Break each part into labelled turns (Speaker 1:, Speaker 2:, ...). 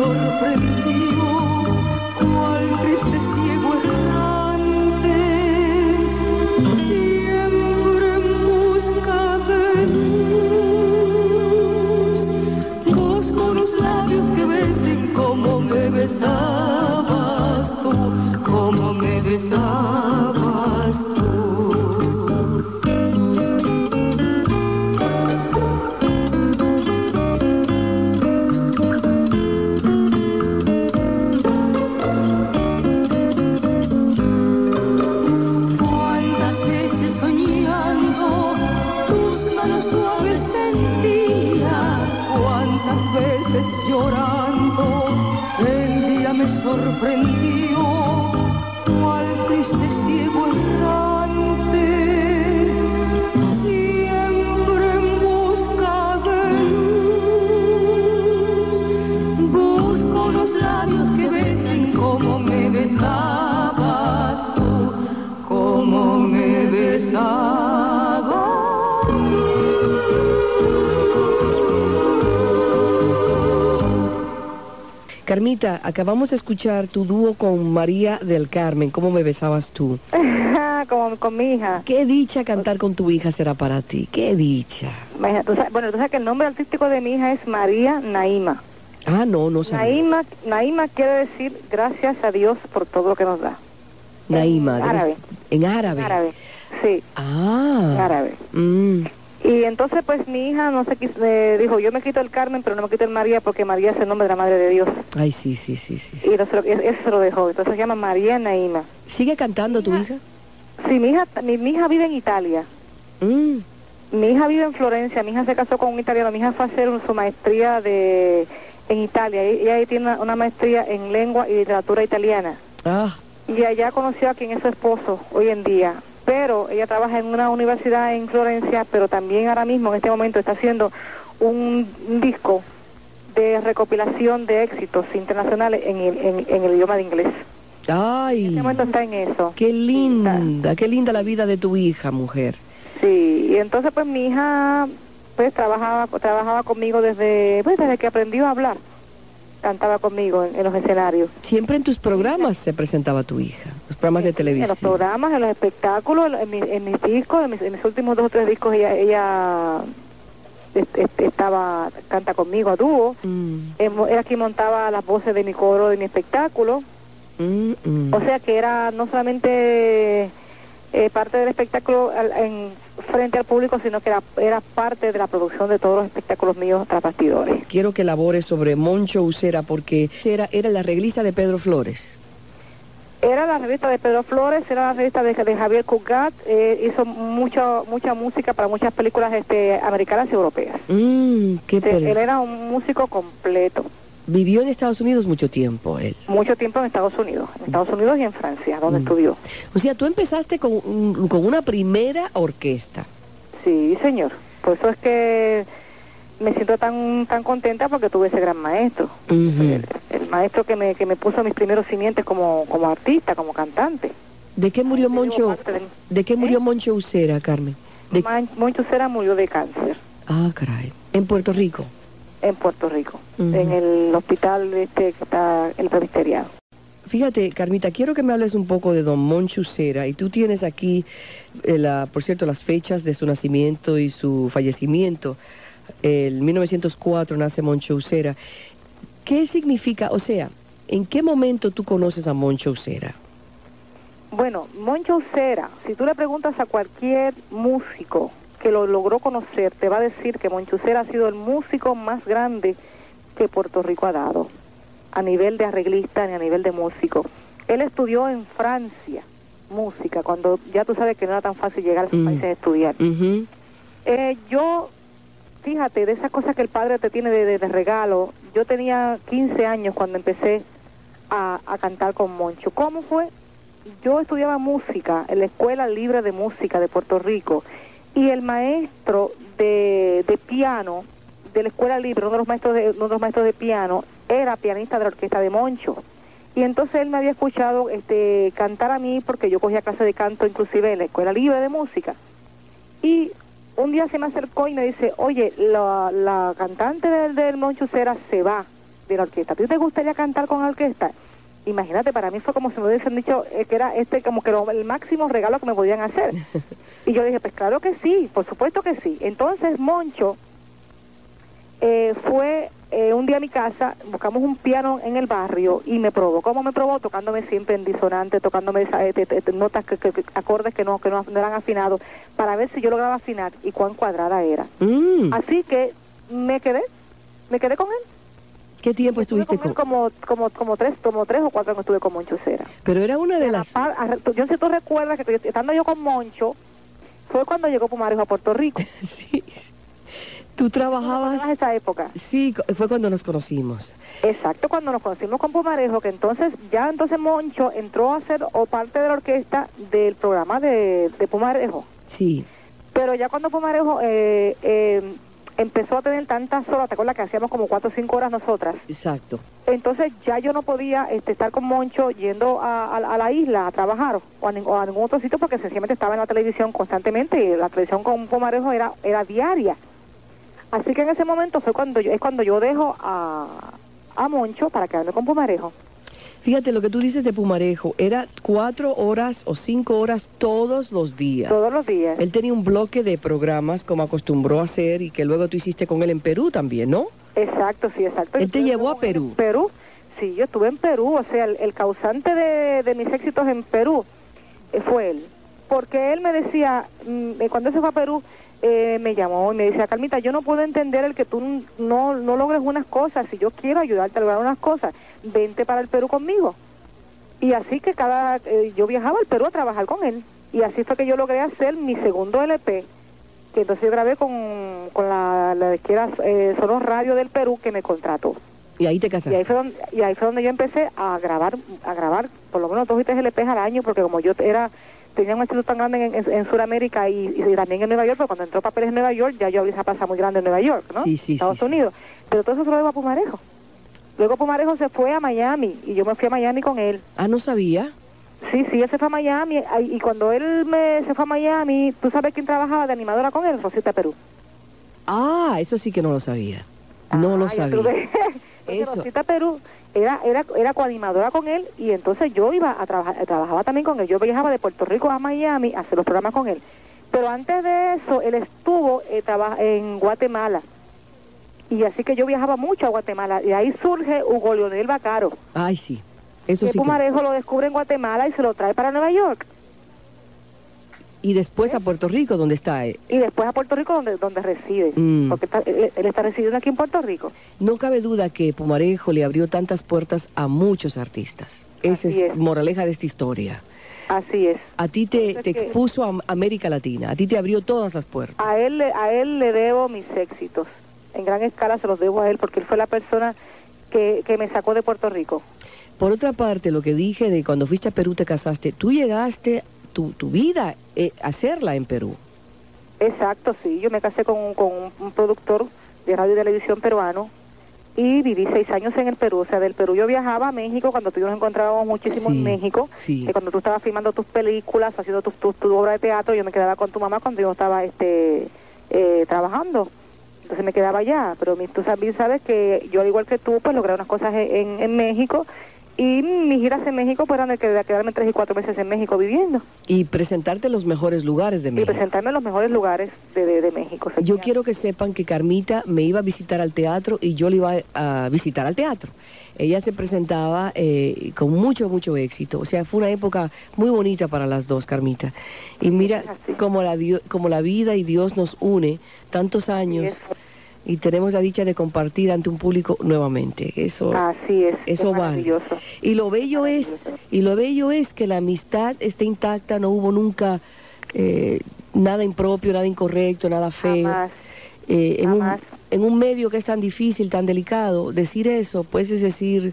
Speaker 1: Día manos suaves sentía, cuántas veces llorando el día me sorprendió,
Speaker 2: Carmita, acabamos de escuchar tu dúo con María del Carmen. ¿Cómo me besabas tú?
Speaker 3: como con mi hija.
Speaker 2: Qué dicha cantar con tu hija será para ti. Qué dicha.
Speaker 3: Imagina, tú sabes- bueno, tú sabes que el nombre artístico de mi hija es María Naima.
Speaker 2: Ah, no, no sabía.
Speaker 3: Naima, Naima quiere decir gracias a Dios por todo lo que nos da.
Speaker 2: Naima.
Speaker 3: en árabe.
Speaker 2: En árabe.
Speaker 3: En árabe, sí,
Speaker 2: Ah.
Speaker 3: en árabe.
Speaker 2: Mm.
Speaker 3: Y entonces pues mi hija no se quis- eh, dijo, yo me quito el Carmen, pero no me quito el María porque María es el nombre de la Madre de Dios.
Speaker 2: Ay, sí, sí, sí, sí. sí.
Speaker 3: Y no se lo- eso lo dejó, entonces se llama María Naima.
Speaker 2: ¿Sigue cantando tu hija?
Speaker 3: Sí, mi hija, mi, mi hija vive en Italia.
Speaker 2: Mm.
Speaker 3: Mi hija vive en Florencia, mi hija se casó con un italiano, mi hija fue a hacer su maestría de en Italia, y- ella ahí tiene una, una maestría en lengua y literatura italiana.
Speaker 2: Ah,
Speaker 3: Y allá conoció a quien es su esposo hoy en día. Pero ella trabaja en una universidad en Florencia, pero también ahora mismo, en este momento, está haciendo un, un disco de recopilación de éxitos internacionales en el, en, en el idioma de inglés. En
Speaker 2: ay.
Speaker 3: este momento está en eso.
Speaker 2: Qué linda, qué linda la vida de tu hija, mujer.
Speaker 3: Sí, y entonces pues mi hija pues trabajaba trabajaba conmigo desde pues, desde que aprendió a hablar. Cantaba conmigo en, en los escenarios.
Speaker 2: Siempre en tus programas se presentaba tu hija, los programas de
Speaker 3: En
Speaker 2: televisión.
Speaker 3: los programas, en los espectáculos, en, mi- en mis discos, en mis, en mis últimos dos o tres discos ella, ella est- est- estaba, canta conmigo a dúo.
Speaker 2: Mm,
Speaker 3: Era quien montaba las voces de mi coro, de mi espectáculo.
Speaker 2: mm, mm.
Speaker 3: O sea que era no solamente eh, parte del espectáculo al- en frente al público, sino que era, era parte de la producción de todos los espectáculos míos tras bastidores.
Speaker 2: Quiero que elabores sobre Moncho Usera porque era, era la reglista de Pedro Flores.
Speaker 3: Era la revista de Pedro Flores, era la revista de, de Javier Cugat, eh, hizo mucho, mucha música para muchas películas este, americanas y europeas.
Speaker 2: Mm, qué
Speaker 3: él era un músico completo,
Speaker 2: Vivió en Estados Unidos mucho tiempo él.
Speaker 3: mucho tiempo en Estados Unidos, en Estados Unidos y en Francia, donde
Speaker 2: Mm.
Speaker 3: estudió.
Speaker 2: O sea, tú empezaste con, un- con una primera orquesta.
Speaker 3: Sí, señor. Por eso es que me siento tan tan contenta porque tuve ese gran maestro. El, el maestro que me, que me puso mis primeros simientes como, como artista, como cantante.
Speaker 2: ¿De qué murió Moncho?
Speaker 3: de-
Speaker 2: ¿De qué murió Moncho Usera, Carmen? De-
Speaker 3: Man- Moncho Cera murió de cáncer
Speaker 2: Ah, caray. En Puerto Rico.
Speaker 3: En Puerto Rico, en el hospital este que está el presbiteriano.
Speaker 2: Fíjate, Carmita, quiero que me hables un poco de don Moncho Usera. Y tú tienes aquí, eh, la, por cierto, las fechas de su nacimiento y su fallecimiento. El 1904 nace Moncho Usera. ¿Qué significa, o sea, en qué momento tú conoces a Moncho Usera?
Speaker 3: Bueno, Moncho Cera, si tú le preguntas a cualquier músico que lo logró conocer, te va a decir que Moncho Cera ha sido el músico más grande que Puerto Rico ha dado, a nivel de arreglista ni a nivel de músico. Él estudió en Francia música, cuando ya tú sabes que no era tan fácil llegar a esos
Speaker 2: Mm.
Speaker 3: países a estudiar. Eh, yo, fíjate, de esas cosas que el padre te tiene de, de- de regalo, yo tenía 15 años cuando empecé a, a cantar con Moncho. ¿Cómo fue? Yo estudiaba música en la Escuela Libre de Música de Puerto Rico y el maestro de, de piano de la Escuela Libre, uno de los maestros de, uno de los maestros de piano, era pianista de la orquesta de Moncho. Y entonces él me había escuchado este, cantar a mí porque yo cogía clase de canto inclusive en la Escuela Libre de Música. Y un día se me acercó y me dice, oye, la, cantante del, del Monchucera se va de la orquesta. ¿A ti te gustaría cantar con la orquesta? Imagínate, para mí fue como si me hubiesen dicho eh, que era este como que lo- el máximo regalo que me podían hacer. y yo dije, pues claro que sí, por supuesto que sí. Entonces Moncho eh, fue eh, un día a mi casa, buscamos un piano en el barrio y me probó. ¿Cómo me probó? Tocándome siempre en disonante, tocándome esa- eh, notas, que, que- que- acordes que no, que no, no eran afinados, para ver si yo lograba afinar y cuán cuadrada era.
Speaker 2: Mm,
Speaker 3: Así que me quedé, me quedé con él.
Speaker 2: ¿Qué tiempo estuviste
Speaker 3: con él como, como, como, tres, como tres o cuatro años estuve con Moncho Cera.
Speaker 2: Pero era una de las...
Speaker 3: Yo si tú recuerdas que estando yo con Moncho, fue cuando llegó Pumarejo a Puerto Rico.
Speaker 2: Sí. Tú
Speaker 3: ¿Recuerdas
Speaker 2: trabajabas...
Speaker 3: esa época?
Speaker 2: Sí, fue cuando nos conocimos.
Speaker 3: Exacto, cuando nos conocimos con Pumarejo, que entonces ya entonces Moncho entró a ser o parte de la orquesta del programa de, de Pumarejo.
Speaker 2: Sí.
Speaker 3: Pero ya cuando Pumarejo eh, eh, empezó a tener tantas horas, ¿te acuerdas que hacíamos como cuatro o cinco horas nosotras?
Speaker 2: Exacto.
Speaker 3: Entonces ya yo no podía este, estar con Moncho yendo a, a- a la isla a trabajar o a, o a ningún otro sitio porque sencillamente estaba en la televisión constantemente y la televisión con Pumarejo era, era diaria. Así que en ese momento fue cuando yo, es cuando yo dejo a, a Moncho para quedarme con Pumarejo.
Speaker 2: Fíjate, lo que tú dices de Pumarejo, era cuatro horas o cinco horas todos los días.
Speaker 3: Todos los días.
Speaker 2: Él tenía un bloque de programas como acostumbró a hacer y que luego tú hiciste con él en Perú también, ¿no?
Speaker 3: Exacto, sí, exacto.
Speaker 2: Él te llevó a Perú.
Speaker 3: Perú, sí, yo estuve en Perú, o sea, el, el causante de, de mis éxitos en Perú eh, fue él. Porque él me decía, mm, eh, cuando él se fue a Perú, eh, me llamó y me decía, Carmita, yo no puedo entender el que tú no, no logres unas cosas, si yo quiero ayudarte a lograr unas cosas, vente para el Perú conmigo. Y así que cada, eh, yo viajaba al Perú a trabajar con él. Y así fue que yo logré hacer mi segundo LP, que entonces yo grabé con, con la, la que era eh, Sonos Radio del Perú que me contrató.
Speaker 2: Y ahí te
Speaker 3: Y ahí
Speaker 2: casaste.
Speaker 3: fue donde, y ahí fue donde yo empecé a grabar, a grabar por lo menos dos y tres LPs al año, porque como yo era tenía un éxito tan grande en, en, en Sudamérica y, y también en Nueva York, pero cuando entró Papeles en Nueva York, ya yo abrí esa plaza muy grande en Nueva York, ¿no?
Speaker 2: Sí, sí,
Speaker 3: Estados
Speaker 2: sí.
Speaker 3: Unidos. Pero todo eso se lo debo a Pumarejo. Luego Pumarejo se fue a Miami y yo me fui a Miami con él.
Speaker 2: Ah, no sabía.
Speaker 3: Sí, sí, él se fue a Miami y cuando él me se fue a Miami, ¿tú sabes quién trabajaba de animadora con él? Rosita Perú.
Speaker 2: Ah, eso sí que no lo sabía. No lo
Speaker 3: Ah, yo
Speaker 2: sabía.
Speaker 3: tuve-
Speaker 2: Eso.
Speaker 3: Rosita Perú era, era, era coanimadora con él y entonces yo iba a trabajar, trabajaba también con él. Yo viajaba de Puerto Rico a Miami a hacer los programas con él. Pero antes de eso, él estuvo eh, en Guatemala. Y así que yo viajaba mucho a Guatemala. Y ahí surge Hugo Leonel Bacaro.
Speaker 2: Ay, sí. Eso
Speaker 3: que
Speaker 2: sí que...
Speaker 3: Pumarejo lo descubre en Guatemala y se lo trae para Nueva York.
Speaker 2: Y después a Puerto Rico, donde está. eh,
Speaker 3: Y después a Puerto Rico, donde, donde reside.
Speaker 2: Mm.
Speaker 3: Porque está- él, él está residiendo aquí en Puerto Rico.
Speaker 2: No cabe duda que Pumarejo le abrió tantas puertas a muchos artistas. Esa es,
Speaker 3: es.
Speaker 2: moraleja de esta historia.
Speaker 3: Así es.
Speaker 2: A ti te, expuso a América Latina, a ti te abrió todas las puertas.
Speaker 3: A él, le- a él le debo mis éxitos. En gran escala se los debo a él porque él fue la persona que, que me sacó de Puerto Rico.
Speaker 2: Por otra parte, lo que dije de cuando fuiste a Perú te casaste, tú llegaste tu, tu vida eh, hacerla en Perú.
Speaker 3: Exacto, sí. Yo me casé con, un- con un, un productor de radio y televisión peruano y viví seis años en el Perú. O sea, del Perú yo viajaba a México cuando tú y yo nos encontrábamos muchísimo
Speaker 2: Sí,
Speaker 3: en México.
Speaker 2: sí.
Speaker 3: Que cuando tú estabas filmando tus películas, haciendo tu, tu, tu obra de teatro, yo me quedaba con tu mamá cuando yo estaba este eh, trabajando. Entonces me quedaba allá. Pero mi- tú también sabes que yo, al igual que tú, pues logré unas cosas en, en México. Y mis giras en México eran de que- de quedarme tres y cuatro meses en México viviendo.
Speaker 2: Y presentarte en los mejores lugares de
Speaker 3: Y
Speaker 2: México.
Speaker 3: presentarme en los mejores lugares de, de, de México.
Speaker 2: Yo quiero que sepan que Carmita me iba a visitar al teatro y yo le iba a visitar al teatro. Ella se presentaba eh, con mucho, mucho éxito. O sea, fue una época muy bonita para las dos, Carmita. Y mira como la, como la vida y Dios nos une tantos años. Y tenemos la dicha de compartir ante un público nuevamente. Eso,
Speaker 3: Así es.
Speaker 2: eso
Speaker 3: es
Speaker 2: vale. Y lo bello es, y lo bello es que la amistad esté intacta, no hubo nunca
Speaker 1: eh, nada impropio, nada incorrecto, nada feo.
Speaker 3: Jamás.
Speaker 1: Eh, en, un, en un medio que es tan difícil, tan delicado, decir eso, pues es decir,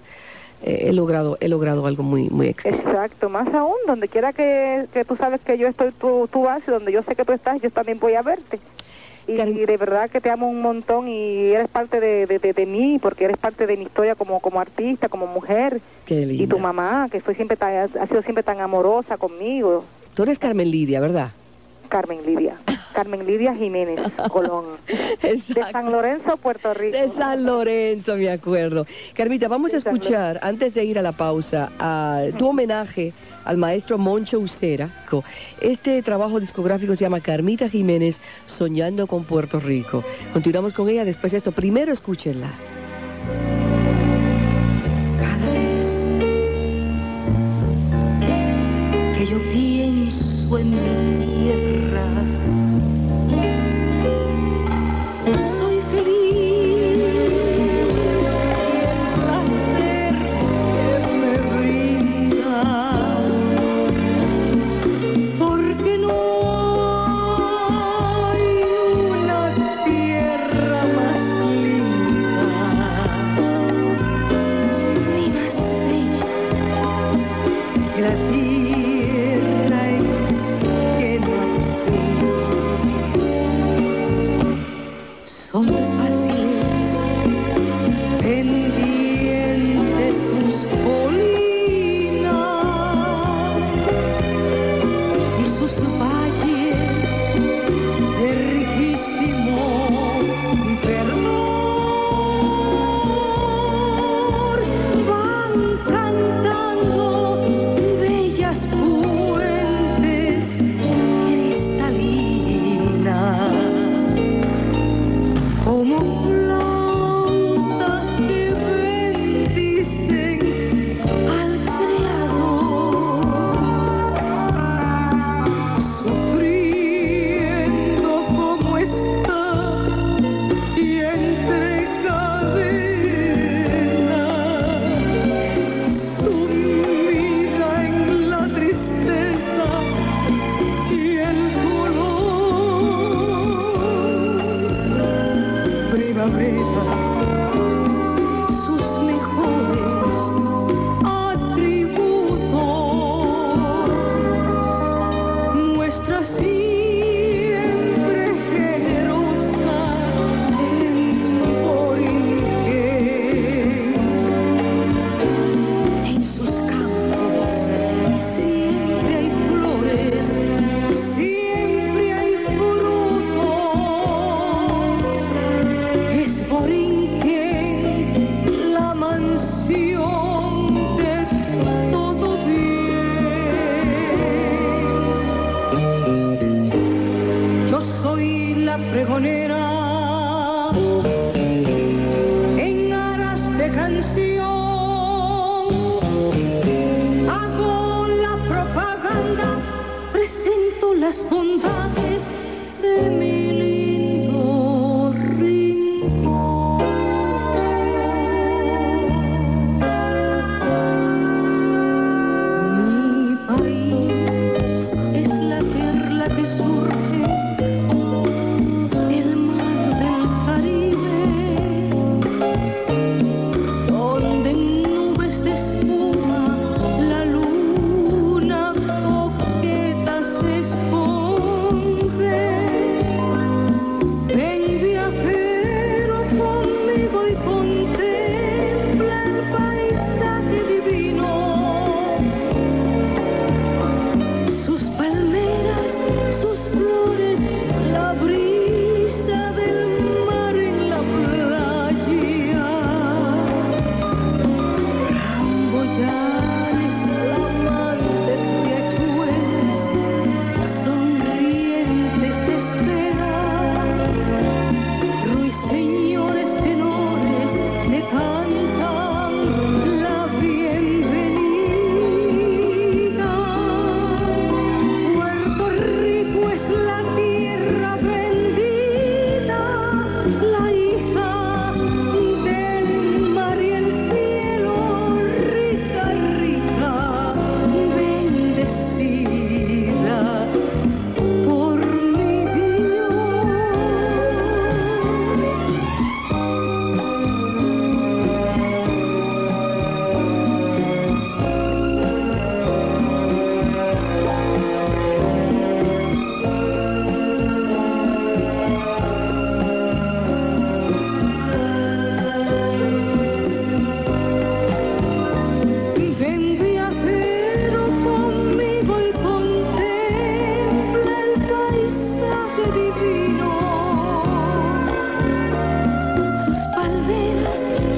Speaker 1: eh, he logrado, he logrado algo muy, muy.
Speaker 3: Exacto, más aún, donde quiera que, que tú sabes que yo estoy, tú, tú vas, y donde yo sé que tú estás, yo también voy a verte. Y, de verdad que te amo un montón y eres parte de, de, de- de mí, porque eres parte de mi historia como, como artista, como mujer.
Speaker 1: Qué
Speaker 3: Y tu
Speaker 1: linda.
Speaker 3: mamá, que fue siempre tan- ha sido siempre tan amorosa conmigo,
Speaker 1: Tú eres Carmen Lidia, ¿verdad?
Speaker 3: Carmen Lidia. Carmen Lidia Jiménez Colón. De. San Lorenzo, Puerto Rico.
Speaker 1: De San Lorenzo, me acuerdo. Carmita, vamos a
Speaker 3: De
Speaker 1: escuchar, antes de ir a la pausa, a tu homenaje al maestro Moncho Ucera. Este trabajo discográfico se llama Carmita Jiménez, Soñando con Puerto Rico. Continuamos con ella después de esto. Primero escúchenla.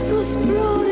Speaker 4: sus flores.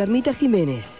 Speaker 2: Carmita Jiménez.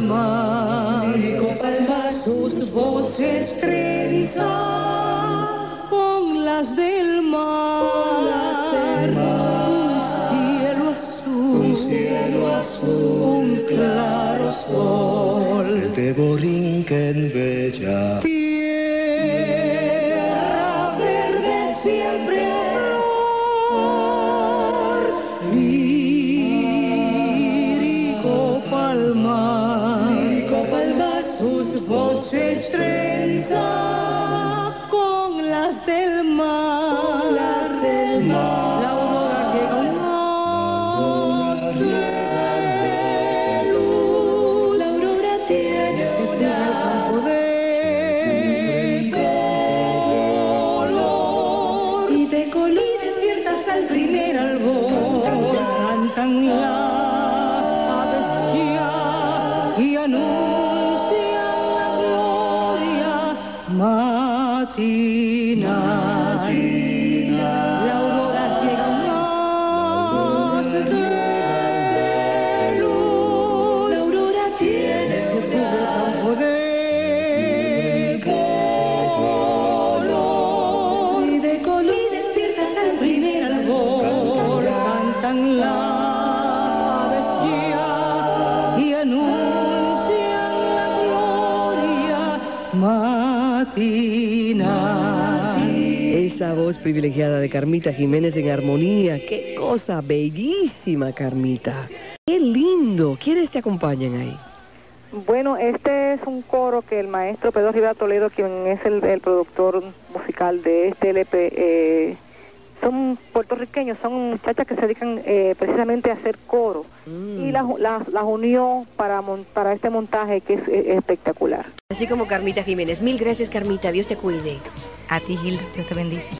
Speaker 5: Palmar, lírico palmar sus voces trenzan con las del mar, un cielo azul, un cielo azul, un claro sol.
Speaker 1: de Borinquen bella,
Speaker 2: privilegiada de Carmita Jiménez en armonía. Qué cosa bellísima, Carmita. Qué lindo. ¿Quiénes te acompañan ahí?
Speaker 3: Bueno, este es un coro que el maestro Pedro Rivera Toledo, quien es el, el productor musical de este LP, eh, son puertorriqueños, son muchachas que se dedican eh, precisamente a hacer coro y las, las, las unió para, este montaje que es eh, espectacular.
Speaker 6: Así como Carmita Jiménez. Mil gracias, Carmita. Dios te cuide.
Speaker 7: A ti, Gilda, Dios te bendice.